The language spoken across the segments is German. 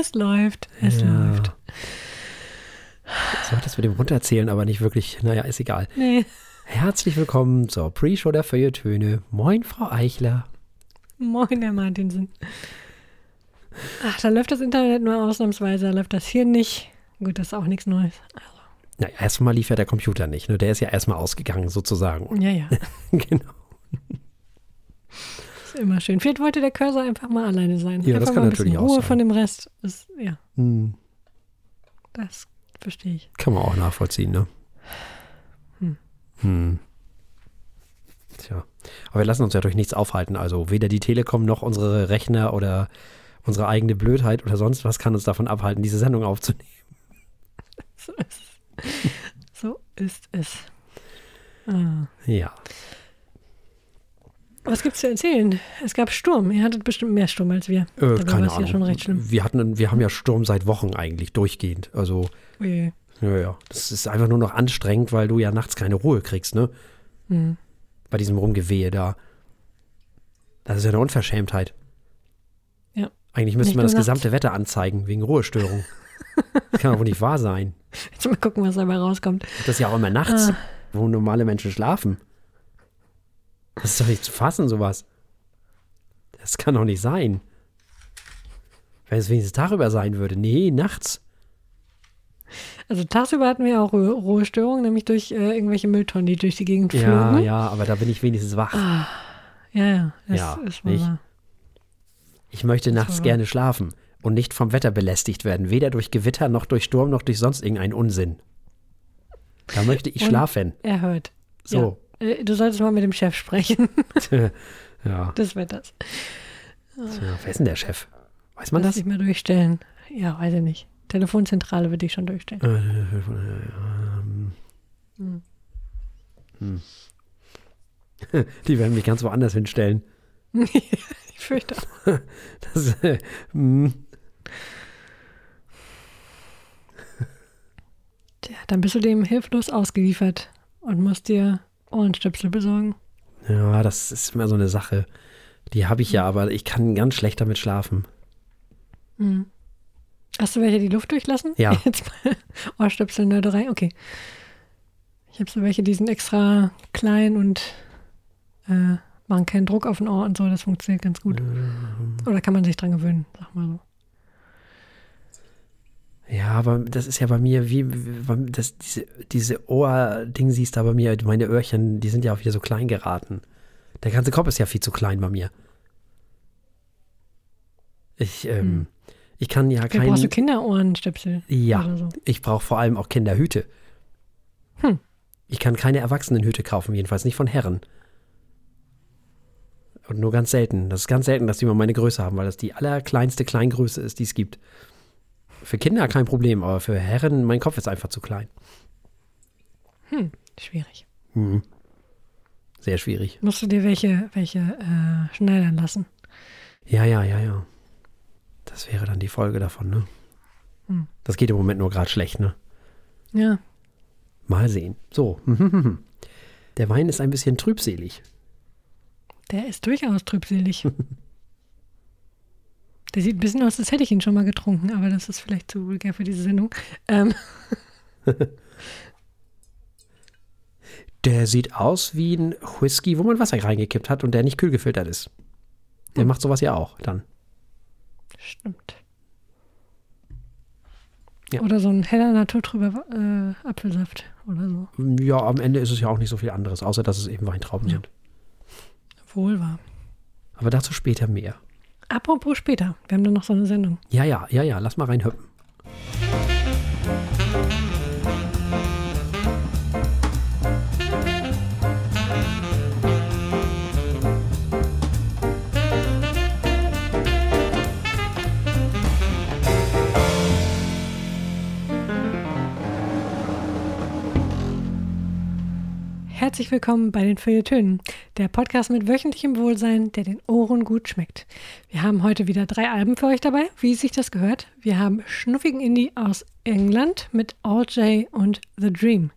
Es läuft, es Ja. läuft. So hat das mit dem Runterzählen aber nicht wirklich, naja, ist egal. Nee, Herzlich willkommen zur Pre-Show der Feuilletöne. Moin, Frau Eichler. moin, Herr Martinsen. Ach, da läuft das Internet nur ausnahmsweise, da läuft das hier nicht. Gut, das ist auch nichts Neues. Na, erstmal lief ja der Computer nicht, ne? Der ist ja erstmal ausgegangen, sozusagen. Ja, ja, genau. Ist immer schön. Vielleicht wollte der Cursor einfach mal alleine sein. Ja, das einfach kann mal natürlich auch Ruhe sein. von dem Rest. Ist, ja, Hm, das verstehe ich. kann man auch nachvollziehen, ne? Hm. Hm. Tja. Aber wir lassen uns ja durch nichts aufhalten. Also weder die Telekom noch unsere Rechner oder unsere eigene Blödheit oder sonst was kann uns davon abhalten, diese Sendung aufzunehmen. So ist es. So ist es. Ah. Ja. Was gibt's zu erzählen? Es gab Sturm. Ihr hattet bestimmt mehr Sturm als wir. Äh, Dabei keine Ahnung. ja schon recht schlimm. Wir, hatten, wir haben ja Sturm seit Wochen eigentlich durchgehend. Also, Ui. ja, ja. Das ist einfach nur noch anstrengend, weil du ja nachts keine Ruhe kriegst, ne? Hm. Bei diesem Rumgewehe da. Das ist ja eine Unverschämtheit. Ja. Eigentlich müsste Nicht man das nachts. gesamte Wetter anzeigen, wegen Ruhestörung. das kann doch wohl nicht wahr sein. Jetzt mal gucken, was dabei rauskommt. Das ist ja auch immer nachts, Ah. wo normale Menschen schlafen. Das ist doch nicht zu fassen, sowas. Das kann doch nicht sein. Wenn es wenigstens darüber sein würde. Nee, nachts. Also tagsüber hatten wir auch Ruhe- Ruhestörungen, nämlich durch äh, irgendwelche Mülltonnen, die durch die Gegend Ja, flogen. ja, aber da bin ich wenigstens wach. ja, ja, das Ja, ist nicht? wahr. Ich möchte nachts gerne schlafen und nicht vom Wetter belästigt werden. Weder durch Gewitter, noch durch Sturm, noch durch sonst irgendeinen Unsinn. Da möchte ich Und- schlafen. Er hört. So. Ja. Äh, Du solltest mal mit dem Chef sprechen. Ja. Das wird das. Tja, wer ist denn der Chef? Weiß man Lass das? dich mal durchstellen. Ja, weiß ich nicht. Telefonzentrale würde ich schon durchstellen. Äh, ähm, Hm. hm. Die werden mich ganz woanders hinstellen. Ich fürchte auch. Das, äh, hm. Tja, dann bist du dem hilflos ausgeliefert und musst dir Ohrenstöpsel besorgen. ja, das ist immer so eine Sache. Die habe ich ja, aber ich kann ganz schlecht damit schlafen. Hm. Hast du welche, die Luft durchlassen? Ja. Jetzt mal Ohrstöpsel, Nörderei. Okay. Ich habe so welche, die sind extra klein und äh, machen keinen Druck auf den Ohr und so. Das funktioniert ganz gut. Ähm. Oder kann man sich dran gewöhnen, sag mal so. Ja, aber das ist ja bei mir wie, wie das, diese, diese Ohrding siehst da bei mir, meine Öhrchen, die sind ja auch wieder so klein geraten. Der ganze Kopf ist ja viel zu klein bei mir. Ich, ähm, Hm. ich kann ja Vielleicht brauchst du kein, Kinderohrenstöpsel ja, so. ich brauche vor allem auch Kinderhüte. Hm. Ich kann keine Erwachsenenhüte kaufen, jedenfalls nicht von Herren. Und nur ganz selten. Das ist ganz selten, dass die mal meine Größe haben, weil das die allerkleinste Kleingröße ist, die es gibt. Für Kinder kein Problem, aber für Herren, mein Kopf ist einfach zu klein. Hm, schwierig. Mhm. Sehr schwierig. Musst du dir welche, welche äh, schneidern lassen? Ja, ja, ja, ja. Das wäre dann die Folge davon, ne? Hm. Das geht im Moment nur gerade schlecht, ne? Ja. Mal sehen. So. Der Wein ist ein bisschen trübselig. Der ist durchaus trübselig. Der sieht ein bisschen aus, als hätte ich ihn schon mal getrunken, aber das ist vielleicht zu vulgär für diese Sendung. Ähm, Der sieht aus wie ein Whisky, wo man Wasser reingekippt hat und der nicht kühl gefiltert ist. Der Hm. macht sowas ja auch dann. stimmt. Ja. Oder so ein heller naturtrüber äh, Apfelsaft oder so. Ja, am Ende ist es ja auch nicht so viel anderes, außer dass es eben Weintrauben Ja. sind. Wohl wahr. Aber dazu später mehr. Apropos später, wir haben dann noch so eine Sendung. Ja, ja, ja, ja, lass mal reinhüppen. Herzlich willkommen bei den Feuilletönen, der Podcast mit wöchentlichem Wohlsein, der den Ohren gut schmeckt. Wir haben heute wieder drei Alben für euch dabei, wie sich das gehört. Wir haben schnuffigen Indie aus England mit All J und The Dream.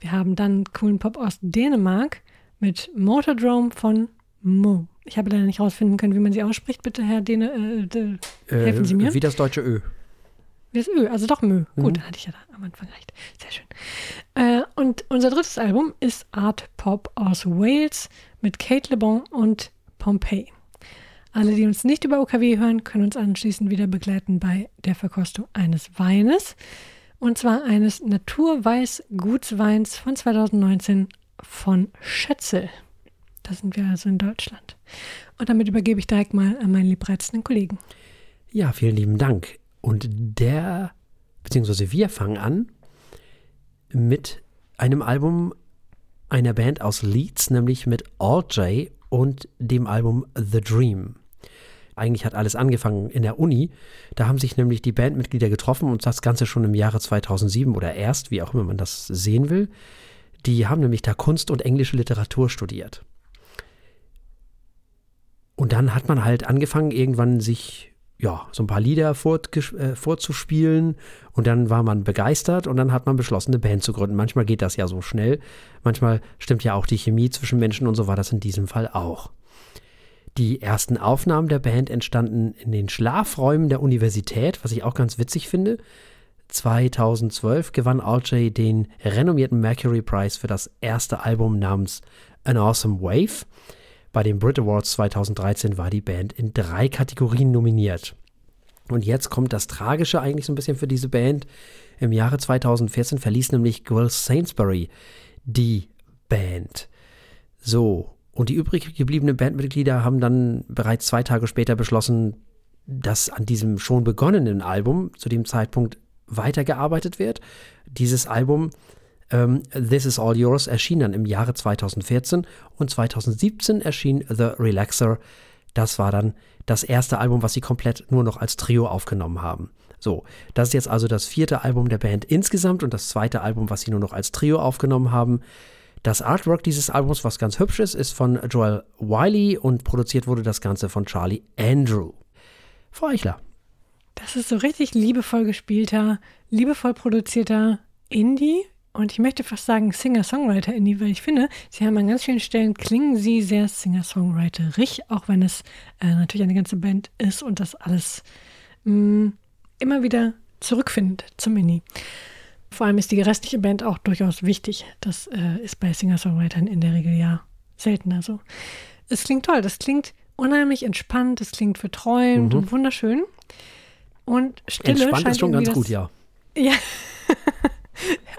Wir haben dann coolen Pop aus Dänemark mit Motordrome von Mo. Ich habe leider nicht rausfinden können, wie man sie ausspricht. Bitte, Herr Dene, äh, de, helfen Sie mir. Wie das deutsche Ö. wie das Ö, also doch Mö. Mhm. Gut, dann hatte ich ja da am Anfang recht. Sehr schön. Äh, und unser drittes Album ist Art Pop aus Wales mit Kate Le Bon und Pompeii. Alle, die uns nicht über OKW hören, können uns anschließend wieder begleiten bei der Verkostung eines Weines. Und zwar eines Naturweiß-Gutsweins von 2019 von Schätzel. Da sind wir also in Deutschland. Und damit übergebe ich direkt mal an meinen liebreizenden Kollegen. Ja, vielen lieben Dank. Und der, beziehungsweise wir fangen an mit einem Album einer Band aus Leeds, nämlich mit All J und dem Album The Dream. Eigentlich hat alles angefangen in der Uni. Da haben sich nämlich die Bandmitglieder getroffen und das Ganze schon im Jahre 2007 oder erst, wie auch immer man das sehen will. Die haben nämlich da Kunst und englische Literatur studiert. Und dann hat man halt angefangen, irgendwann sich ja, so ein paar Lieder äh, vorzuspielen und dann war man begeistert und dann hat man beschlossen, eine Band zu gründen. Manchmal geht das ja so schnell, manchmal stimmt ja auch die Chemie zwischen Menschen und so war das in diesem Fall auch. Die ersten Aufnahmen der Band entstanden in den Schlafräumen der Universität, was ich auch ganz witzig finde. 2012 gewann RJ den renommierten Mercury Prize für das erste Album namens An Awesome Wave. Bei den Brit Awards 2013 war die Band in drei Kategorien nominiert. Und jetzt kommt das Tragische eigentlich so ein bisschen für diese Band. Im Jahre 2014 verließ nämlich Will Sainsbury die Band. So, und die übrig gebliebenen Bandmitglieder haben dann bereits zwei Tage später beschlossen, dass an diesem schon begonnenen Album zu dem Zeitpunkt weitergearbeitet wird. Dieses Album ähm, This Is All Yours erschien dann im Jahre 2014 und 2017 erschien The Relaxer. Das war dann das erste Album, was sie komplett nur noch als Trio aufgenommen haben. So, das ist jetzt also das vierte Album der Band insgesamt und das zweite Album, was sie nur noch als Trio aufgenommen haben. Das Artwork dieses Albums, was ganz hübsch ist, ist von Joel Wiley und produziert wurde das Ganze von Charlie Andrew. Frau Eichler. Das ist so richtig liebevoll gespielter, liebevoll produzierter Indie. Und ich möchte fast sagen Singer-Songwriter-Indie, weil ich finde, sie haben an ganz vielen Stellen klingen sie sehr Singer-Songwriterig, auch wenn es äh, natürlich eine ganze Band ist und das alles mh, mm, immer wieder zurückfindet zum Indie. Vor allem ist die restliche Band auch durchaus wichtig. Das äh, ist bei Singer-Songwritern in der Regel ja seltener so. Es klingt toll, das klingt unheimlich entspannt, es klingt verträumt mhm. und wunderschön. Und Stille Entspannt scheint ist schon ganz gut, ja. Ja.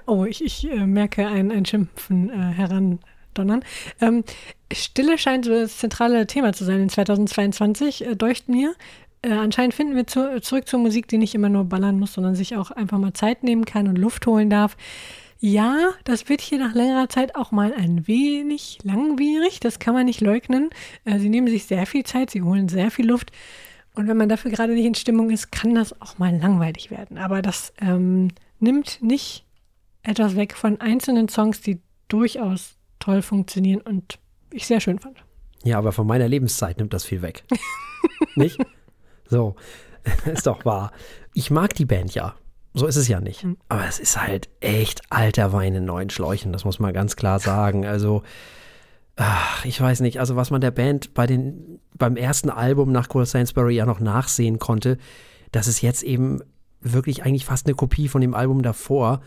Oh, ich, ich äh, merke ein, ein Schimpfen äh, herandonnern. Ähm, Stille scheint so das zentrale Thema zu sein in 2022, äh, deucht mir äh, anscheinend finden wir zu, zurück zur Musik, die nicht immer nur ballern muss, sondern sich auch einfach mal Zeit nehmen kann und Luft holen darf. Ja, das wird hier nach längerer Zeit auch mal ein wenig langwierig, das kann man nicht leugnen. Äh, sie nehmen sich sehr viel Zeit, sie holen sehr viel Luft. Und wenn man dafür gerade nicht in Stimmung ist, kann das auch mal langweilig werden. Aber das ähm, nimmt nicht etwas weg von einzelnen Songs, die durchaus toll funktionieren und ich sehr schön fand. Ja, aber von meiner Lebenszeit nimmt das viel weg. nicht? So, ist doch wahr. Ich mag die Band ja. So ist es ja nicht. Hm. Aber es ist halt echt alter Wein in neuen Schläuchen, das muss man ganz klar sagen. Also, ach, ich weiß nicht, also was man der Band bei den, beim ersten Album nach Cole Sainsbury ja noch nachsehen konnte, das ist jetzt eben wirklich eigentlich fast eine Kopie von dem Album davor.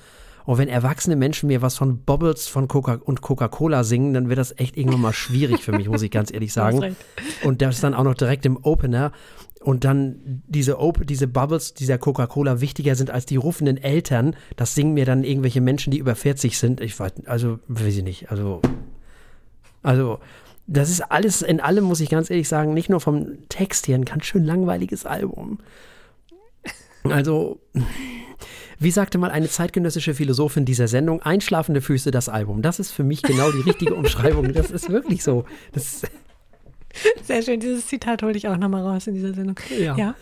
Und wenn erwachsene Menschen mir was von Bobbles von Coca und Coca-Cola singen, dann wird das echt irgendwann mal schwierig für mich, muss ich ganz ehrlich sagen. Und das dann auch noch direkt im Opener und dann diese, Op diese Bubbles dieser Coca-Cola wichtiger sind als die rufenden Eltern, das singen mir dann irgendwelche Menschen, die über 40 sind. Ich weiß, also, weiß ich nicht, also, also, das ist alles, in allem muss ich ganz ehrlich sagen, nicht nur vom Text her ein ganz schön langweiliges Album. Also, wie sagte mal eine zeitgenössische Philosophin dieser Sendung, einschlafende Füße das Album. Das ist für mich genau die richtige Umschreibung. Das ist wirklich so. Das Sehr schön, dieses Zitat hole ich auch nochmal raus in dieser Sendung. Ja. ja.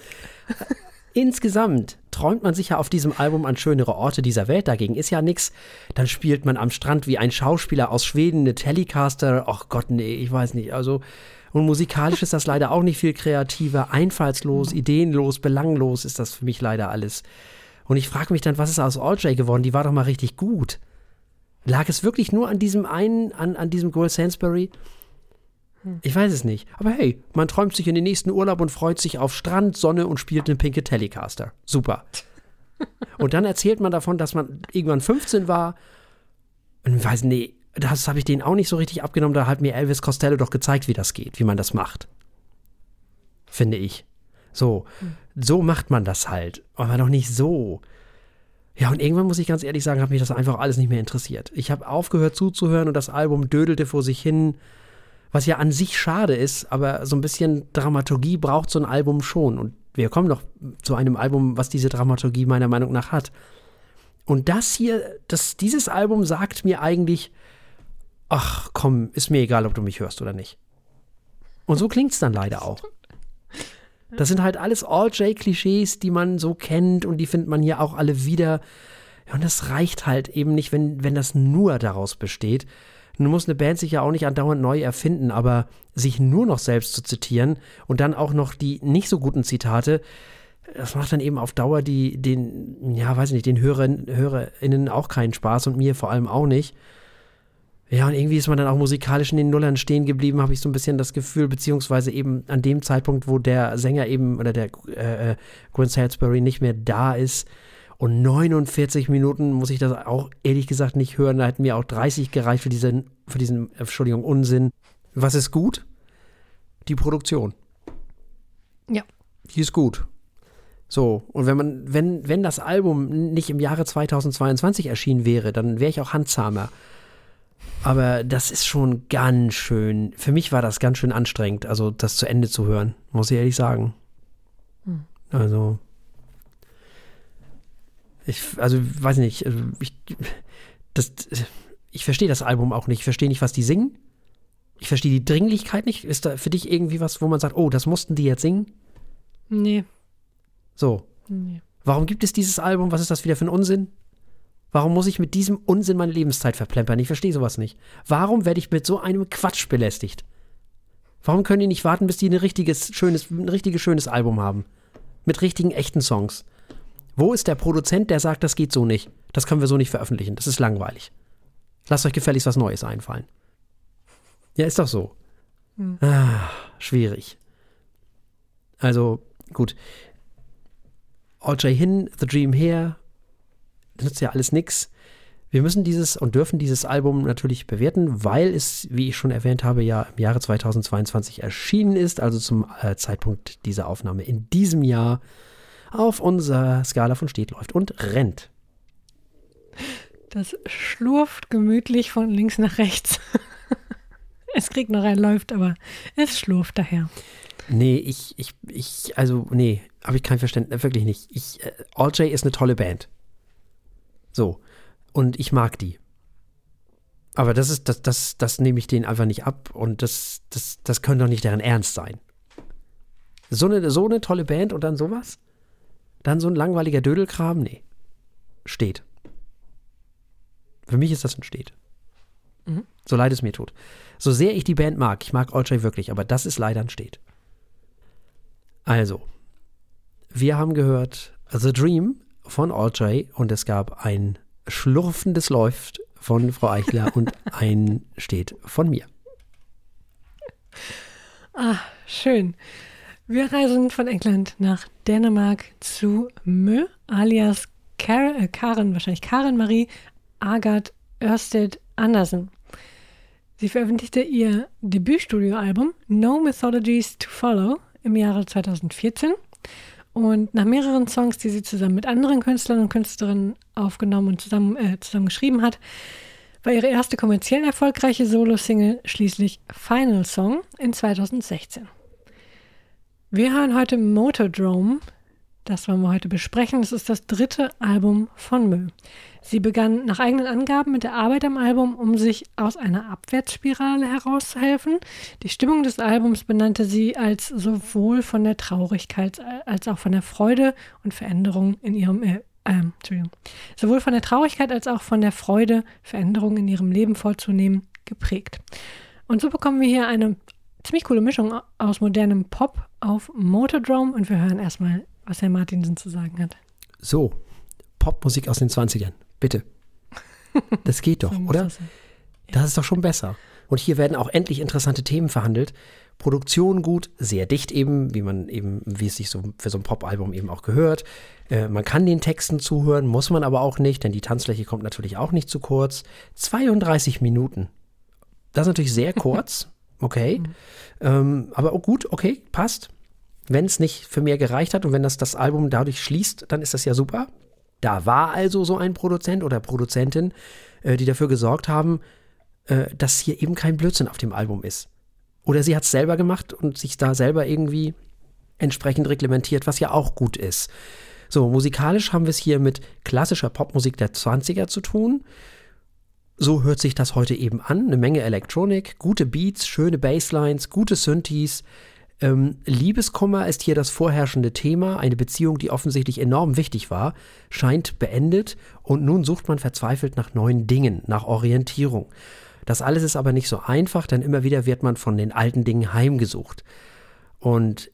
Insgesamt träumt man sich ja auf diesem Album an schönere Orte dieser Welt, dagegen ist ja nichts. Dann spielt man am Strand wie ein Schauspieler aus Schweden eine Telecaster. Ach Gott, nee, ich weiß nicht. Also, und musikalisch ist das leider auch nicht viel kreativer, einfallslos, ideenlos, belanglos ist das für mich leider alles. Und ich frage mich dann, was ist aus All J geworden? Die war doch mal richtig gut. Lag es wirklich nur an diesem einen, an, an diesem Gold Sainsbury? Ich weiß es nicht. Aber hey, man träumt sich in den nächsten Urlaub und freut sich auf Strand, Sonne und spielt eine pinke Telecaster. Super. Und dann erzählt man davon, dass man irgendwann 15 war. Und ich weiß, nee, das habe ich denen auch nicht so richtig abgenommen. Da hat mir Elvis Costello doch gezeigt, wie das geht, wie man das macht. Finde ich. So, so macht man das halt. Aber doch nicht so. Ja, und irgendwann muss ich ganz ehrlich sagen, hat mich das einfach alles nicht mehr interessiert. Ich habe aufgehört zuzuhören und das Album dödelte vor sich hin, was ja an sich schade ist, aber so ein bisschen Dramaturgie braucht so ein Album schon. Und wir kommen noch zu einem Album, was diese Dramaturgie meiner Meinung nach hat. Und das hier, das, dieses Album sagt mir eigentlich, ach komm, ist mir egal, ob du mich hörst oder nicht. Und so klingt es dann leider auch. Das sind halt alles All-J-Klischees, die man so kennt und die findet man hier auch alle wieder. Ja, und das reicht halt eben nicht, wenn, wenn das nur daraus besteht. Nun muss eine Band sich ja auch nicht andauernd neu erfinden, aber sich nur noch selbst zu zitieren und dann auch noch die nicht so guten Zitate, das macht dann eben auf Dauer die, den, ja, weiß nicht, den Hörern, HörerInnen auch keinen Spaß und mir vor allem auch nicht. Ja, und irgendwie ist man dann auch musikalisch in den Nullern stehen geblieben, habe ich so ein bisschen das Gefühl, beziehungsweise eben an dem Zeitpunkt, wo der Sänger eben oder der äh, äh Gwen Salisbury nicht mehr da ist. Und 49 Minuten muss ich das auch ehrlich gesagt nicht hören. Da hätten mir auch 30 gereicht für diesen, für diesen, Entschuldigung, Unsinn. Was ist gut? Die Produktion. Ja. Die ist gut. So, und wenn man, wenn, wenn das Album nicht im Jahre 2022 erschienen wäre, dann wäre ich auch handzahmer. Aber das ist schon ganz schön, für mich war das ganz schön anstrengend, also das zu Ende zu hören, muss ich ehrlich sagen. Hm. Also, ich, also, weiß nicht, also ich, das, ich verstehe das Album auch nicht. Ich verstehe nicht, was die singen. Ich verstehe die Dringlichkeit nicht. Ist da für dich irgendwie was, wo man sagt, oh, das mussten die jetzt singen? Nee. So. Nee. Warum gibt es dieses Album? Was ist das wieder für ein Unsinn? Warum muss ich mit diesem Unsinn meine Lebenszeit verplempern? Ich verstehe sowas nicht. Warum werde ich mit so einem Quatsch belästigt? Warum können die nicht warten, bis die ein richtiges, schönes, ein richtiges, schönes Album haben? Mit richtigen, echten Songs. Wo ist der Produzent, der sagt, das geht so nicht? Das können wir so nicht veröffentlichen. Das ist langweilig. Lasst euch gefälligst was Neues einfallen. Ja, ist doch so. Hm. Ah, schwierig. Also, gut. All J hin, The Dream Here, nützt ja alles nichts. Wir müssen dieses und dürfen dieses Album natürlich bewerten, weil es, wie ich schon erwähnt habe, ja im Jahre 2022 erschienen ist, also zum äh, Zeitpunkt dieser Aufnahme in diesem Jahr auf unserer Skala von steht, läuft und rennt. Das schlurft gemütlich von links nach rechts. es kriegt noch ein läuft, aber es schlurft daher. Nee, ich, ich, ich, also, nee, habe ich kein Verständnis, wirklich nicht. Ich, äh, All J ist eine tolle Band. So. Und ich mag die. Aber das ist, das, das, das nehme ich denen einfach nicht ab und das, das, das könnte doch nicht deren Ernst sein. So eine, so eine tolle Band und dann sowas? Dann so ein langweiliger Dödelkram? Nee. Steht. Für mich ist das ein Steht. Mhm. So leid es mir tut. So sehr ich die Band mag, ich mag Audrey wirklich, aber das ist leider ein Steht. Also, wir haben gehört The Dream von Audrey und es gab ein schlurfendes Läuft von Frau Eichler und ein steht von mir. Ah, schön. Wir reisen von England nach Dänemark zu Mö, alias Kar äh, Karen, wahrscheinlich Karen Marie Agathe Ørsted Andersen. Sie veröffentlichte ihr Debütstudioalbum No Mythologies to Follow im Jahre 2014 und nach mehreren Songs, die sie zusammen mit anderen Künstlern und Künstlerinnen aufgenommen und zusammen, äh, zusammen geschrieben hat, war ihre erste kommerziell erfolgreiche Solo-Single schließlich Final Song in 2016. Wir hören heute Motodrome. Das wollen wir heute besprechen. Das ist das dritte Album von Mö. Sie begann nach eigenen Angaben mit der Arbeit am Album, um sich aus einer Abwärtsspirale herauszuhelfen. Die Stimmung des Albums benannte sie als sowohl von der Traurigkeit als auch von der Freude und Veränderung in ihrem äh, äh, Entschuldigung, sowohl von der Traurigkeit als auch von der Freude, Veränderungen in ihrem Leben vorzunehmen, geprägt. Und so bekommen wir hier eine ziemlich coole Mischung aus modernem Pop auf Motordrome und wir hören erstmal, was Herr Martinsen zu sagen hat. So, Popmusik aus den 20ern. Bitte. Das geht doch, so oder? Das, ja. das, ist doch schon besser. Und hier werden auch endlich interessante Themen verhandelt. Produktion gut, sehr dicht eben, wie man eben, wie es sich so für so ein Pop-Album eben auch gehört. Äh, man kann den Texten zuhören, muss man aber auch nicht, denn die Tanzfläche kommt natürlich auch nicht zu kurz. 32 Minuten. Das ist natürlich sehr kurz, okay. Mhm. Ähm, aber gut, okay, passt. Wenn es nicht für mehr gereicht hat und wenn das das Album dadurch schließt, dann ist das ja super. Da war also so ein Produzent oder Produzentin, äh, die dafür gesorgt haben, äh, dass hier eben kein Blödsinn auf dem Album ist. Oder sie hat es selber gemacht und sich da selber irgendwie entsprechend reglementiert, was ja auch gut ist. So, musikalisch haben wir es hier mit klassischer Popmusik der 20er zu tun. So hört sich das heute eben an. Eine Menge Elektronik, gute Beats, schöne Basslines, gute Synthes, ähm, Liebeskummer ist hier das vorherrschende Thema. Eine Beziehung, die offensichtlich enorm wichtig war, scheint beendet und nun sucht man verzweifelt nach neuen Dingen, nach Orientierung. Das alles ist aber nicht so einfach, denn immer wieder wird man von den alten Dingen heimgesucht. Und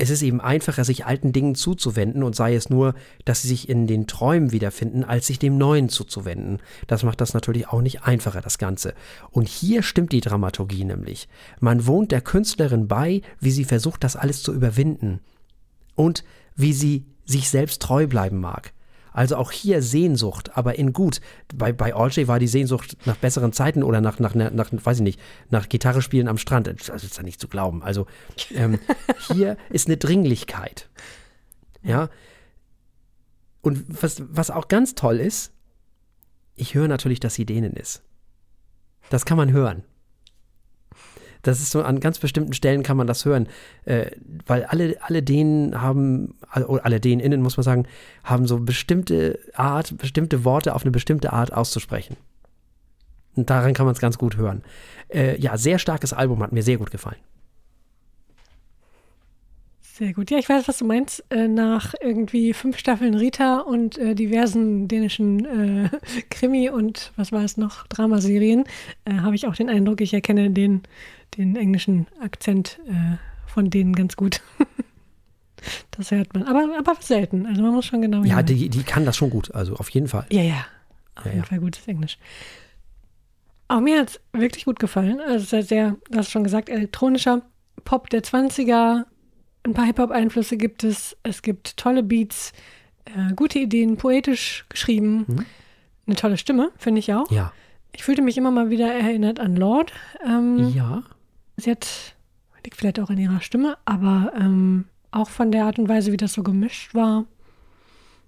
es ist eben einfacher, sich alten Dingen zuzuwenden und sei es nur, dass sie sich in den Träumen wiederfinden, als sich dem Neuen zuzuwenden. Das macht das natürlich auch nicht einfacher, das Ganze. Und hier stimmt die Dramaturgie nämlich. Man wohnt der Künstlerin bei, wie sie versucht, das alles zu überwinden. Und wie sie sich selbst treu bleiben mag. Also auch hier Sehnsucht, aber in gut. Bei, bei Orjay war die Sehnsucht nach besseren Zeiten oder nach, nach, nach, nach weiß ich nicht, nach Gitarre spielen am Strand. Das ist ja nicht zu glauben. Also ähm, hier ist eine Dringlichkeit. Ja. Und was, was auch ganz toll ist, ich höre natürlich, dass sie denen ist. Das kann man hören. Das ist so an ganz bestimmten Stellen kann man das hören, äh, weil alle, alle denen haben, alle, alle denen innen muss man sagen, haben so bestimmte Art, bestimmte Worte auf eine bestimmte Art auszusprechen. Und daran kann man es ganz gut hören. Äh, ja, sehr starkes Album, hat mir sehr gut gefallen. Sehr gut. Ja, ich weiß, was du meinst. Äh, nach irgendwie fünf Staffeln Rita und äh, diversen dänischen äh, Krimi und was war es noch, Dramaserien, äh, habe ich auch den Eindruck, ich erkenne den den englischen Akzent äh, von denen ganz gut. das hört man. Aber, aber selten. Also man muss schon genau. Ja, die, die kann das schon gut. Also auf jeden Fall. Ja, ja. Auf ja, jeden ja. Fall gutes Englisch. Auch mir hat es wirklich gut gefallen. Also sehr, du hast schon gesagt, elektronischer Pop der 20er. Ein paar Hip-Hop-Einflüsse gibt es. Es gibt tolle Beats, äh, gute Ideen, poetisch geschrieben. Mhm. Eine tolle Stimme, finde ich auch. Ja. Ich fühlte mich immer mal wieder erinnert an Lord. Ähm, ja sie hat, liegt vielleicht auch in ihrer Stimme, aber ähm, auch von der Art und Weise, wie das so gemischt war.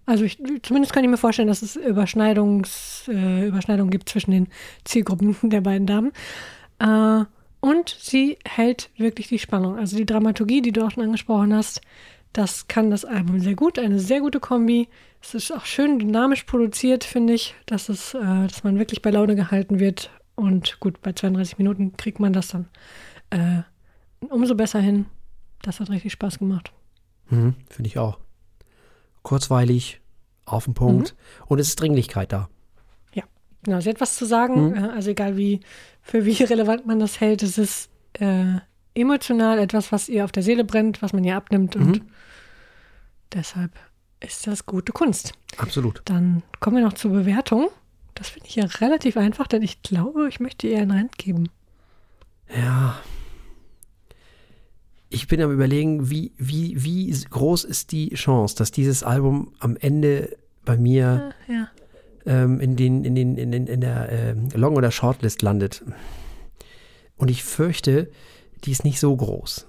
Also ich, zumindest kann ich mir vorstellen, dass es Überschneidungs, äh, Überschneidungen gibt zwischen den Zielgruppen der beiden Damen. Äh, und sie hält wirklich die Spannung. Also die Dramaturgie, die du auch schon angesprochen hast, das kann das Album sehr gut. Eine sehr gute Kombi. Es ist auch schön dynamisch produziert, finde ich, dass, es, äh, dass man wirklich bei Laune gehalten wird. Und gut, bei 32 Minuten kriegt man das dann äh, umso besser hin. Das hat richtig Spaß gemacht. Mhm, Finde ich auch. Kurzweilig, auf den Punkt. Mhm. Und es ist Dringlichkeit da. Ja, genau. Sie hat was zu sagen. Mhm. Also egal wie, für wie relevant man das hält, es ist äh, emotional etwas, was ihr auf der Seele brennt, was man ihr abnimmt. Und mhm. deshalb ist das gute Kunst. Absolut. Dann kommen wir noch zur Bewertung. Das finde ich ja relativ einfach, denn ich glaube, ich möchte ihr einen Rent geben. Ja, ich bin am überlegen, wie, wie, wie groß ist die Chance, dass dieses Album am Ende bei mir ah, ja. Ähm, in, den, in, den, in, den, in der äh, Long- oder Shortlist landet. Und ich fürchte, die ist nicht so groß.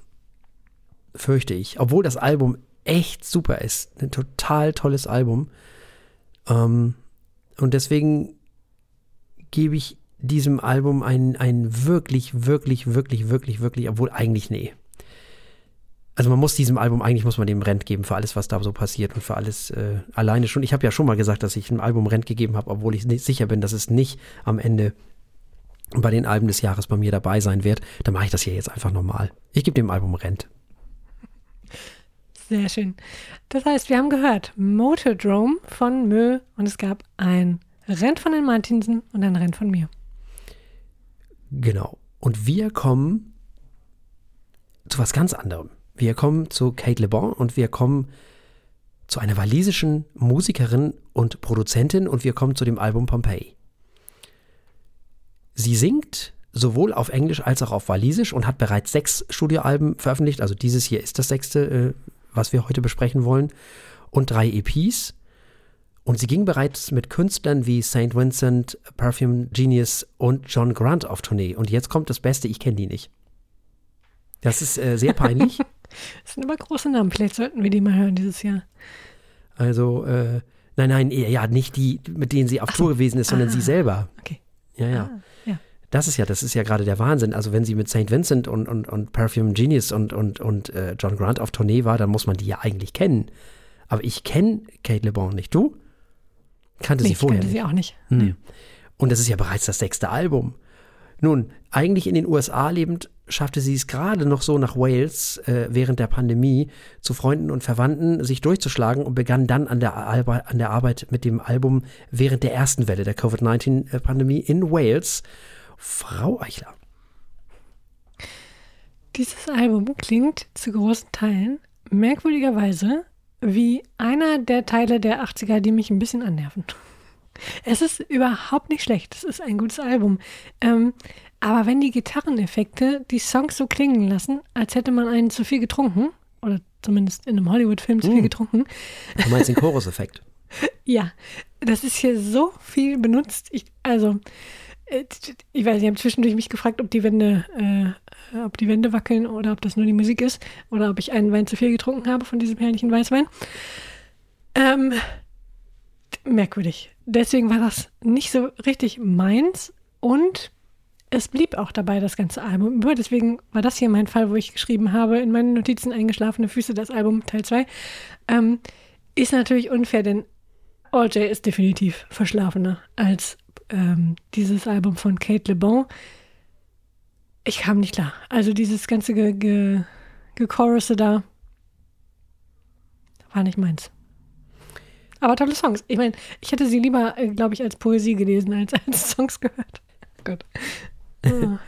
Fürchte ich. Obwohl das Album echt super ist. Ein total tolles Album. Ähm, und deswegen gebe ich diesem Album ein, ein wirklich, wirklich, wirklich, wirklich, wirklich, obwohl eigentlich nee also man muss diesem Album, eigentlich muss man dem Rent geben für alles, was da so passiert und für alles äh, alleine schon. Ich habe ja schon mal gesagt, dass ich dem Album Rent gegeben habe, obwohl ich nicht sicher bin, dass es nicht am Ende bei den Alben des Jahres bei mir dabei sein wird. Dann mache ich das hier jetzt einfach nochmal. Ich gebe dem Album Rent. Sehr schön. Das heißt, wir haben gehört Motordrome von Mö und es gab ein Rent von den Martinsen und ein Rent von mir. Genau. Und wir kommen zu was ganz anderem. Wir kommen zu Kate Le Bon und wir kommen zu einer walisischen Musikerin und Produzentin und wir kommen zu dem Album Pompeii. Sie singt sowohl auf Englisch als auch auf Walisisch und hat bereits sechs Studioalben veröffentlicht. Also dieses hier ist das sechste, äh, was wir heute besprechen wollen. Und drei EPs. Und sie ging bereits mit Künstlern wie St. Vincent, Perfume Genius und John Grant auf Tournee. Und jetzt kommt das Beste, ich kenne die nicht. Das ist äh, sehr peinlich. das sind aber große Namen. Vielleicht sollten wir die mal hören dieses Jahr. Also, äh, nein, nein, ja, nicht die, mit denen sie auf Ach Tour gewesen ist, sondern ah, sie selber. Okay. Ja, ja. Ah, ja. Das ist ja, das ist ja gerade der Wahnsinn. Also wenn sie mit St. Vincent und, und, und Perfume Genius und, und, und äh, John Grant auf Tournee war, dann muss man die ja eigentlich kennen. Aber ich kenne Kate Le Bon nicht. Du? Kannte nee, sie vorher kannte nicht. sie auch nicht. Hm. Nee. Und das ist ja bereits das sechste Album. Nun, eigentlich in den USA lebend schaffte sie es gerade noch so nach Wales äh, während der Pandemie zu Freunden und Verwandten sich durchzuschlagen und begann dann an der, Alba, an der Arbeit mit dem Album während der ersten Welle der Covid-19-Pandemie in Wales. Frau Eichler. Dieses Album klingt zu großen Teilen merkwürdigerweise wie einer der Teile der 80er, die mich ein bisschen annerven. Es ist überhaupt nicht schlecht. Es ist ein gutes Album. Ähm, aber wenn die Gitarreneffekte die Songs so klingen lassen, als hätte man einen zu viel getrunken, oder zumindest in einem Hollywood-Film zu viel hm. getrunken. Du meinst den Chorus-Effekt? ja, das ist hier so viel benutzt. Ich, also, äh, ich weiß, ich habe zwischendurch mich gefragt, ob die Wände, äh, ob die Wände wackeln oder ob das nur die Musik ist oder ob ich einen Wein zu viel getrunken habe von diesem herrlichen Weißwein. Ähm, merkwürdig. Deswegen war das nicht so richtig meins und es blieb auch dabei, das ganze Album über. Deswegen war das hier mein Fall, wo ich geschrieben habe, in meinen Notizen eingeschlafene Füße, das Album Teil 2. Ähm, ist natürlich unfair, denn All J ist definitiv verschlafener als ähm, dieses Album von Kate Le Bon. Ich kam nicht klar. Also dieses ganze Ge Ge da war nicht meins. Aber tolle Songs. Ich meine, ich hätte sie lieber, äh, glaube ich, als Poesie gelesen, als als Songs gehört. Gut.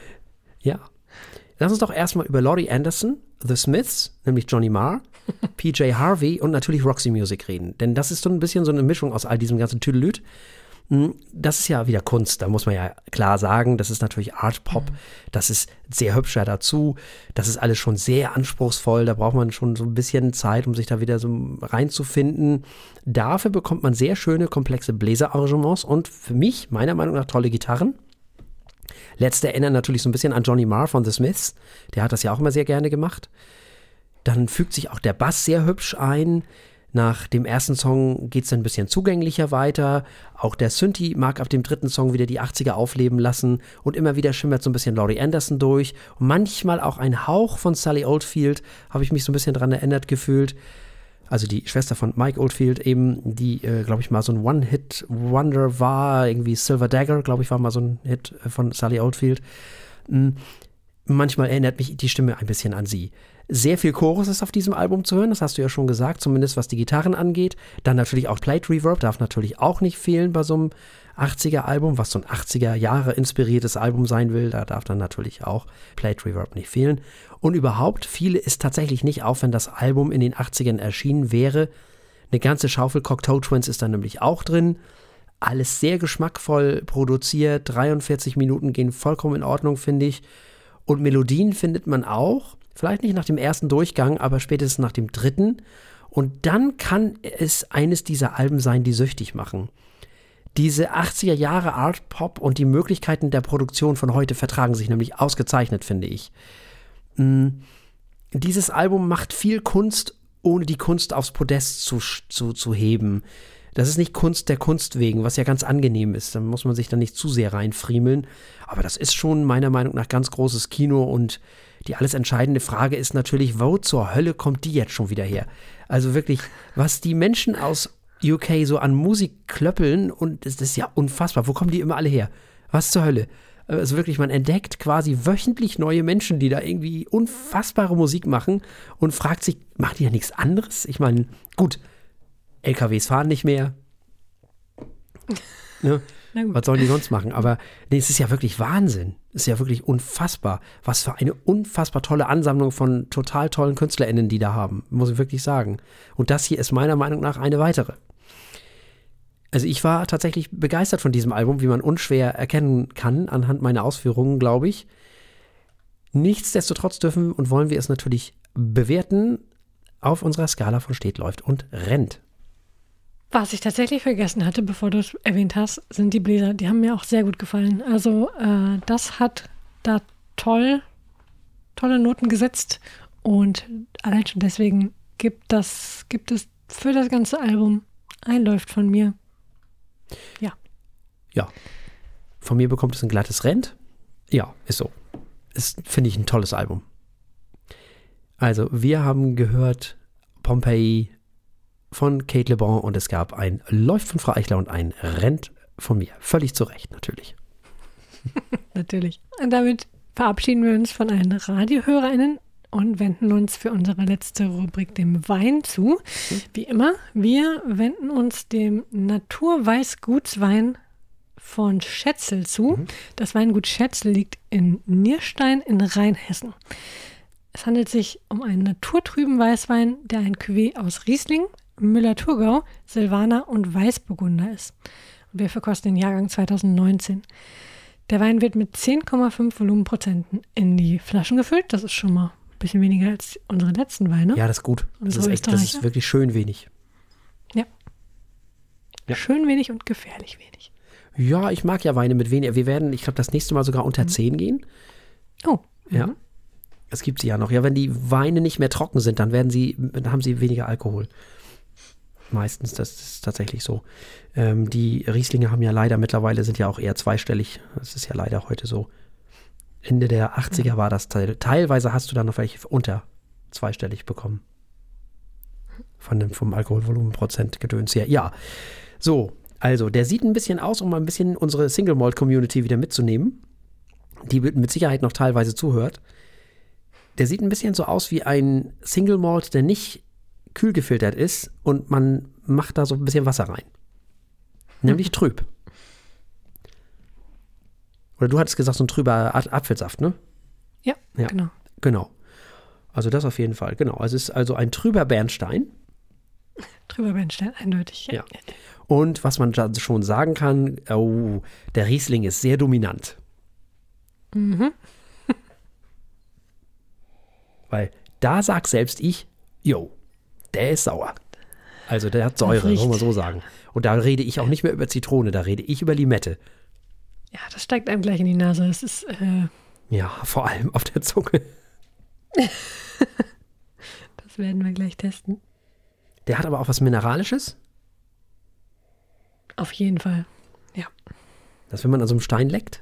ja. Lass uns doch erstmal über Laurie Anderson, The Smiths, nämlich Johnny Marr, PJ Harvey und natürlich Roxy Music reden. Denn das ist so ein bisschen so eine Mischung aus all diesem ganzen Tüdelüt. Hm, das ist ja wieder Kunst, da muss man ja klar sagen, das ist natürlich Art Pop, mhm. das ist sehr hübscher dazu, das ist alles schon sehr anspruchsvoll, da braucht man schon so ein bisschen Zeit, um sich da wieder so reinzufinden. Dafür bekommt man sehr schöne, komplexe Bläserarrangements und für mich, meiner Meinung nach, tolle Gitarren. Letzte erinnern natürlich so ein bisschen an Johnny Marr von The Smiths. Der hat das ja auch immer sehr gerne gemacht. Dann fügt sich auch der Bass sehr hübsch ein. Nach dem ersten Song geht es ein bisschen zugänglicher weiter. Auch der Synthi mag ab dem dritten Song wieder die 80er aufleben lassen und immer wieder schimmert so ein bisschen Laurie Anderson durch. Und manchmal auch ein Hauch von Sally Oldfield, habe ich mich so ein bisschen dran erinnert gefühlt also die Schwester von Mike Oldfield eben, die, äh, glaube ich, mal so ein One-Hit-Wonder war, irgendwie Silver Dagger, glaube ich, war mal so ein Hit äh, von Sally Oldfield. Mhm. Manchmal erinnert mich die Stimme ein bisschen an sie. Sehr viel Chorus ist auf diesem Album zu hören, das hast du ja schon gesagt, zumindest was die Gitarren angeht. Dann natürlich auch Plate Reverb, darf natürlich auch nicht fehlen bei so einem 80er-Album, was so ein 80er-Jahre inspiriertes Album sein will. Da darf dann natürlich auch Plate Reverb nicht fehlen. Und überhaupt, viele ist tatsächlich nicht auf, wenn das Album in den 80ern erschienen wäre. Eine ganze Schaufel Cocktail Twins ist da nämlich auch drin. Alles sehr geschmackvoll produziert. 43 Minuten gehen vollkommen in Ordnung, finde ich. Und Melodien findet man auch. Vielleicht nicht nach dem ersten Durchgang, aber spätestens nach dem dritten. Und dann kann es eines dieser Alben sein, die süchtig machen. Diese 80er Jahre Art Pop und die Möglichkeiten der Produktion von heute vertragen sich nämlich ausgezeichnet, finde ich. Mm, dieses Album macht viel Kunst, ohne die Kunst aufs Podest zu, zu, zu heben. Das ist nicht Kunst der Kunst wegen, was ja ganz angenehm ist. Da muss man sich dann nicht zu sehr reinfriemeln. Aber das ist schon meiner Meinung nach ganz großes Kino und die alles entscheidende Frage ist natürlich, wo zur Hölle kommt die jetzt schon wieder her? Also wirklich, was die Menschen aus UK so an Musik klöppeln und das ist ja unfassbar. Wo kommen die immer alle her? Was zur Hölle? Also wirklich, man entdeckt quasi wöchentlich neue Menschen, die da irgendwie unfassbare Musik machen und fragt sich, macht die ja nichts anderes? Ich meine, gut, LKWs fahren nicht mehr. Ne? Was sollen die sonst machen? Aber nee, es ist ja wirklich Wahnsinn. Es ist ja wirklich unfassbar. Was für eine unfassbar tolle Ansammlung von total tollen KünstlerInnen die da haben. Muss ich wirklich sagen. Und das hier ist meiner Meinung nach eine weitere. Also ich war tatsächlich begeistert von diesem Album, wie man unschwer erkennen kann, anhand meiner Ausführungen, glaube ich. Nichtsdestotrotz dürfen und wollen wir es natürlich bewerten auf unserer Skala von steht, läuft und rennt. Was ich tatsächlich vergessen hatte, bevor du es erwähnt hast, sind die Bläser. Die haben mir auch sehr gut gefallen. Also äh, das hat da toll, tolle Noten gesetzt und allein schon deswegen gibt das, gibt es für das ganze Album ein Läuft von mir. Ja. Ja. Von mir bekommt es ein glattes Rent. Ja, ist so. Ist, finde ich, ein tolles Album. Also, wir haben gehört Pompeii von Kate Le Bon und es gab ein Läuft von Frau Eichler und ein Rent von mir. Völlig zu Recht, natürlich. natürlich. Und damit verabschieden wir uns von allen RadiohörerInnen und wenden uns für unsere letzte Rubrik dem Wein zu. Wie immer, wir wenden uns dem Naturweißgutswein von Schätzel zu. Mhm. Das Weingut Schätzel liegt in Nierstein in Rheinhessen. Es handelt sich um einen naturtrüben Weißwein, der ein Cuvée aus Riesling, Müller-Thurgau, Silvaner und Weißburgunder ist. wir verkosten den Jahrgang 2019. Der Wein wird mit 10,5 Volumenprozenten in die Flaschen gefüllt. Das ist schon mal bisschen weniger als unsere letzten Weine. Ja, das ist gut. Das ist, echt, das ist wirklich schön wenig. Ja. ja. Schön wenig und gefährlich wenig. Ja, ich mag ja Weine mit weniger. Wir werden, ich glaube, das nächste Mal sogar unter mhm. 10 gehen. Oh. Ja. Mhm. Das gibt sie ja noch. Ja, wenn die Weine nicht mehr trocken sind, dann werden sie, dann haben sie weniger Alkohol. Meistens, das ist tatsächlich so. Ähm, die Rieslinge haben ja leider mittlerweile sind ja auch eher zweistellig. Das ist ja leider heute so. Ende der 80er war das Teil. Teilweise hast du dann noch welche unter zweistellig bekommen. Von dem, vom Alkoholvolumenprozent gedöns her. Ja. So, also, der sieht ein bisschen aus, um mal ein bisschen unsere Single Malt Community wieder mitzunehmen, die mit Sicherheit noch teilweise zuhört. Der sieht ein bisschen so aus wie ein Single Malt, der nicht kühl gefiltert ist und man macht da so ein bisschen Wasser rein. Nämlich trüb. Oder du hattest gesagt, so ein trüber Apfelsaft, ne? Ja, ja, genau. Genau. Also das auf jeden Fall, genau. Also es ist also ein trüber Bernstein. Trüber Bernstein, eindeutig. Ja. ja. Und was man schon sagen kann, oh, der Riesling ist sehr dominant. Mhm. Weil da sagt selbst ich, yo, der ist sauer. Also der hat Säure, muss man so sagen. Und da rede ich auch nicht mehr über Zitrone, da rede ich über Limette. Ja, das steigt einem gleich in die Nase. Es ist. Äh ja, vor allem auf der Zunge. das werden wir gleich testen. Der hat aber auch was Mineralisches? Auf jeden Fall, ja. Das, wenn man an so einem Stein leckt?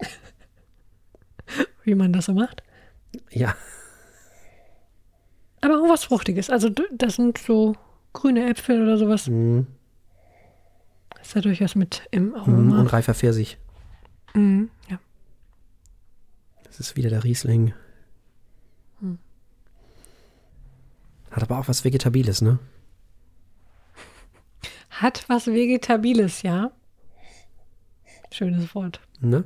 Wie man das so macht? Ja. Aber auch was Fruchtiges. Also, das sind so grüne Äpfel oder sowas. Mhm. Ist ja durchaus mit im Aroma. Und reifer Pfirsich. Mhm, ja. Das ist wieder der Riesling. Hm. Hat aber auch was Vegetabiles, ne? Hat was Vegetabiles, ja. Schönes Wort. Ne?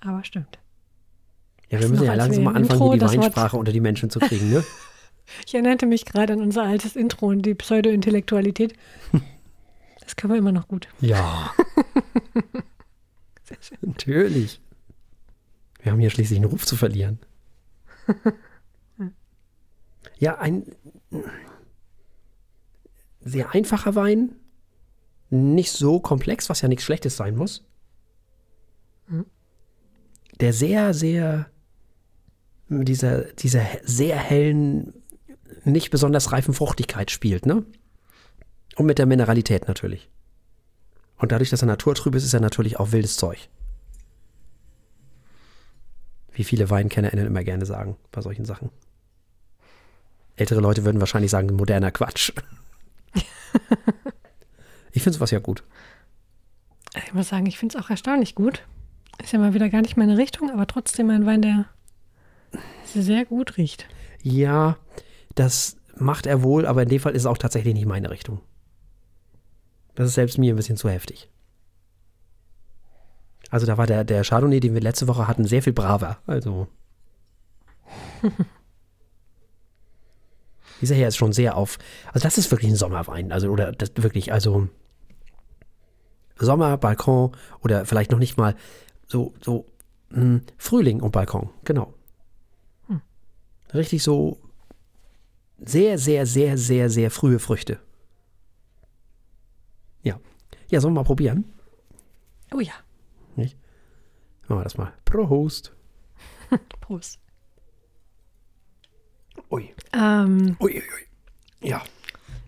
Aber stimmt. Ja, wir müssen ja langsam mal anfangen, Intro, hier die Weinsprache unter die Menschen zu kriegen, ne? ich erinnerte mich gerade an unser altes Intro und die Pseudo-Intellektualität. Das können wir immer noch gut. Ja. Natürlich. Wir haben hier schließlich einen Ruf zu verlieren. ja, ein sehr einfacher Wein. Nicht so komplex, was ja nichts Schlechtes sein muss. Mhm. Der sehr, sehr, dieser, dieser sehr hellen, nicht besonders reifen Fruchtigkeit spielt, ne? Und mit der Mineralität natürlich. Und dadurch, dass er naturtrüb ist, ist er natürlich auch wildes Zeug. Wie viele WeinkennerInnen immer gerne sagen bei solchen Sachen. Ältere Leute würden wahrscheinlich sagen, moderner Quatsch. ich finde sowas ja gut. Ich muss sagen, ich finde es auch erstaunlich gut. Ist ja mal wieder gar nicht meine Richtung, aber trotzdem ein Wein, der sehr gut riecht. Ja, das macht er wohl, aber in dem Fall ist es auch tatsächlich nicht meine Richtung. Das ist selbst mir ein bisschen zu heftig. Also da war der, der Chardonnay, den wir letzte Woche hatten, sehr viel braver. Also. Dieser hier ist schon sehr auf. Also das ist wirklich ein Sommerwein. Also, oder das wirklich, also Sommer, Balkon oder vielleicht noch nicht mal so, so mh, Frühling und Balkon, genau. Hm. Richtig so sehr, sehr, sehr, sehr, sehr frühe Früchte. Ja. Ja, sollen wir mal probieren? Oh ja. Nicht? Machen wir das mal. Prost. Prost. Ui. Ähm, Ui, ui, ui. Ja.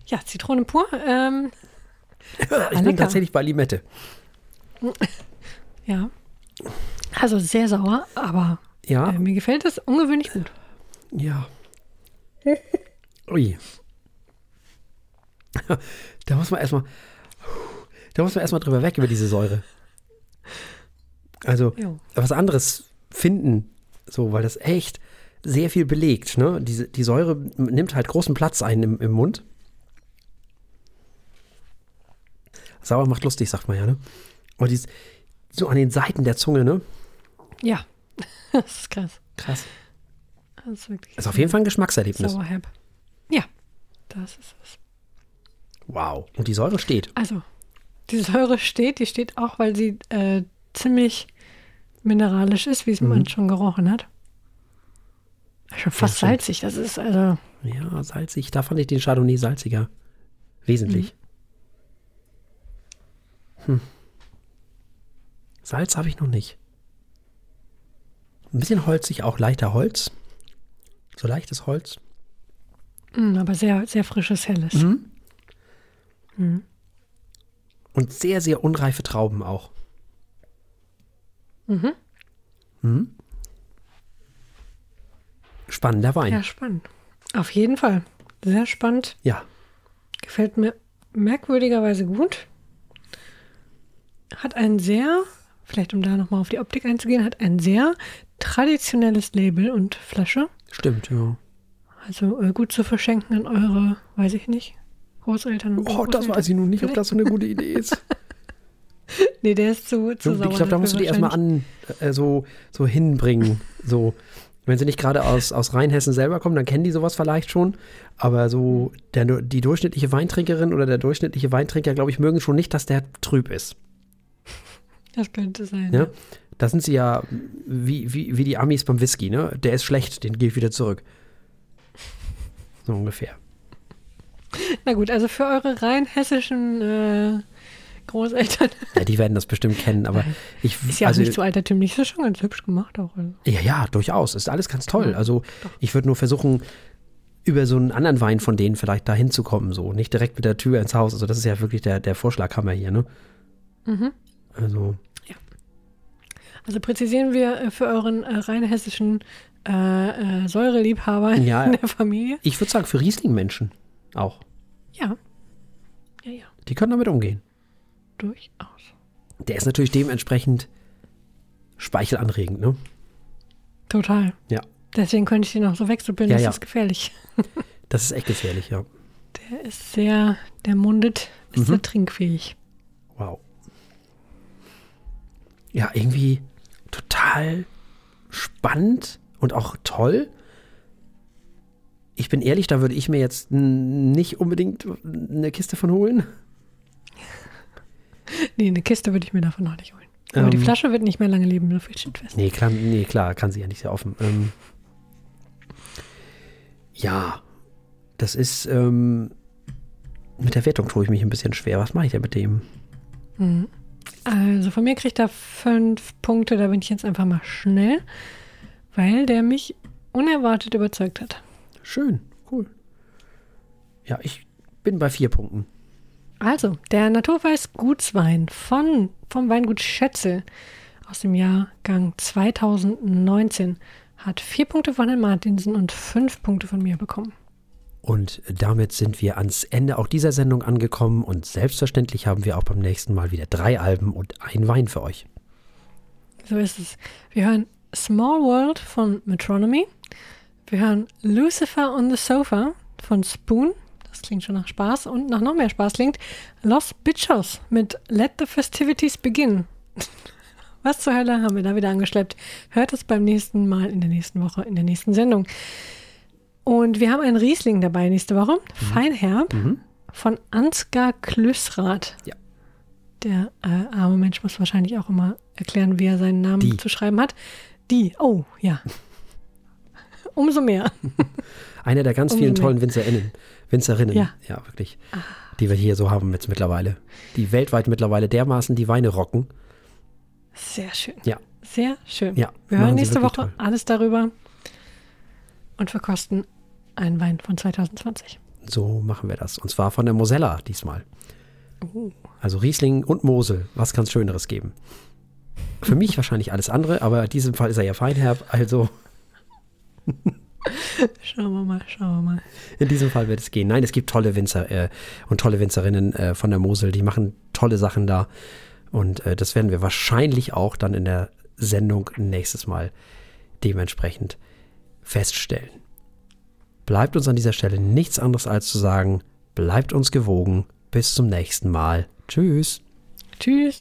ja, Zitrone pur. Ähm, Ich bin lecker. tatsächlich bei Limette. ja. Also sehr sauer, aber Ja, äh, mir gefällt es ungewöhnlich gut. ja. Ui. Da muss man erstmal, da muss man erstmal drüber weg über diese Säure. Also, Jo. was anderes finden, so, weil das echt sehr viel belegt, ne? Diese, die Säure nimmt halt großen Platz ein im, im Mund. Sauer macht lustig, sagt man ja, ne? Und dies, so an den Seiten der Zunge, ne? Ja, das ist krass. Krass. Das ist wirklich Das ist auf jeden Fall ein Geschmackserlebnis. Sauerherb. Ja, das ist es. Wow. Und die Säure steht. Also, die Säure steht, die steht auch, weil sie äh, ziemlich mineralisch ist, wie es Mhm. man schon gerochen hat. Schon fast stimmt. salzig, das ist also. Ja, salzig. Da fand ich den Chardonnay salziger. Wesentlich. Hm. Salz habe ich noch nicht. Ein bisschen holzig, auch leichter Holz. So leichtes Holz. Mh, aber sehr, sehr frisches, helles. Mhm. Und sehr, sehr unreife Trauben auch. Mhm. Mhm. Spannender Wein. Ja, spannend. Auf jeden Fall. Sehr spannend. ja. Gefällt mir merkwürdigerweise gut. Hat ein sehr, vielleicht um da nochmal auf die Optik einzugehen, hat ein sehr traditionelles Label und Flasche. Stimmt, ja. Also äh, gut zu verschenken an eure, weiß ich nicht, Großeltern. und Oh, das weiß ich nun nicht, ob das so eine gute Idee ist. Nee, der ist zu, zu Ich sauer. glaube, da musst du die erstmal an, äh, so, so hinbringen. So, wenn sie nicht gerade aus, aus Rheinhessen selber kommen, dann kennen die sowas vielleicht schon. Aber so, der, die durchschnittliche Weintrinkerin oder der durchschnittliche Weintrinker, glaube ich, mögen schon nicht, dass der trüb ist. Das könnte sein. Ja? Da sind sie ja wie, wie, wie die Amis beim Whisky, ne? Der ist schlecht, den gehe ich wieder zurück. So ungefähr. Na gut, also für eure rein hessischen äh, Großeltern Ja, die werden das bestimmt kennen, aber ich. ist ja also, auch nicht so altertümlich. Ist ja schon ganz hübsch gemacht auch. Also. Ja, ja, durchaus. Ist alles ganz toll. Ja, Also ich würde nur versuchen, über so einen anderen Wein von denen vielleicht da hinzukommen, so. Nicht direkt mit der Tür ins Haus. Also das ist ja wirklich der, der Vorschlaghammer hier, ne? Mhm. Also, Also präzisieren wir äh, für euren äh, rein hessischen äh, äh, Säureliebhaber Ja. in der Familie. ich würde sagen, für Riesling-Menschen auch. Ja. Ja, ja, Die können damit umgehen. durchaus. Der ist natürlich dementsprechend speichelanregend, ne? Total. Ja. Deswegen könnte ich den auch so wegsuppeln, Ja, das ja. ist gefährlich. Das ist echt gefährlich, ja. Der ist sehr, der mundet, ist Mhm. sehr trinkfähig. Wow. Ja, irgendwie total spannend und auch toll. Ich bin ehrlich, da würde ich mir jetzt nicht unbedingt eine Kiste von holen. Nee, eine Kiste würde ich mir davon noch nicht holen. Aber die Ähm. Flasche wird nicht mehr lange leben, so viel steht fest. Nee, klar, nee, klar kann sie ja nicht sehr offen. Ähm, ja, das ist ähm, mit der Wertung tue ich mich ein bisschen schwer. Was mache ich denn mit dem? Mhm. Also von mir kriegt er fünf Punkte, da bin ich jetzt einfach mal schnell, weil der mich unerwartet überzeugt hat. Schön, cool. Ja, ich bin bei vier Punkten. Also, der Naturweiß Gutswein von, vom Weingut Schätzel aus dem Jahrgang 2019 hat vier Punkte von Herrn Martinsen und fünf Punkte von mir bekommen. Und damit sind wir ans Ende auch dieser Sendung angekommen und selbstverständlich haben wir auch beim nächsten Mal wieder drei Alben und ein Wein für euch. So ist es. Wir hören Small World von Metronomy. Wir hören Lucifer on the Sofa von Spoon. Das klingt schon nach Spaß. Und nach noch mehr Spaß klingt Los Bichos mit Let the Festivities Begin. Was zur Hölle haben wir da wieder angeschleppt? Hört es beim nächsten Mal in der nächsten Woche, in der nächsten Sendung. Und wir haben einen Riesling dabei nächste Woche. Feinherb Mhm. von Ansgar Klüssrath. Ja. Der äh, arme Mensch muss wahrscheinlich auch immer erklären, wie er seinen Namen Die. zu schreiben hat. Die, oh ja. Umso mehr. Eine der ganz Umso vielen mehr. tollen Winzerinnen. Winzerinnen, Ja. ja, wirklich. Die wir hier so haben jetzt mittlerweile. Die weltweit mittlerweile dermaßen die Weine rocken. Sehr schön. Ja. Sehr schön. Ja, Wir hören nächste Woche toll. alles darüber und verkosten einen Wein von 2020. So machen wir das. Und zwar von der Mosella diesmal. Oh. Also Riesling und Mosel. Was kann es Schöneres geben? Für mich wahrscheinlich alles andere, aber in diesem Fall ist er ja feinherb. Also Schauen wir mal, schauen wir mal. in diesem Fall wird es gehen. Nein, es gibt tolle Winzer äh, und tolle Winzerinnen äh, von der Mosel. Die machen tolle Sachen da. Und äh, das werden wir wahrscheinlich auch dann in der Sendung nächstes Mal dementsprechend feststellen. Bleibt uns an dieser Stelle nichts anderes als zu sagen, bleibt uns gewogen. Bis zum nächsten Mal. Tschüss. Tschüss.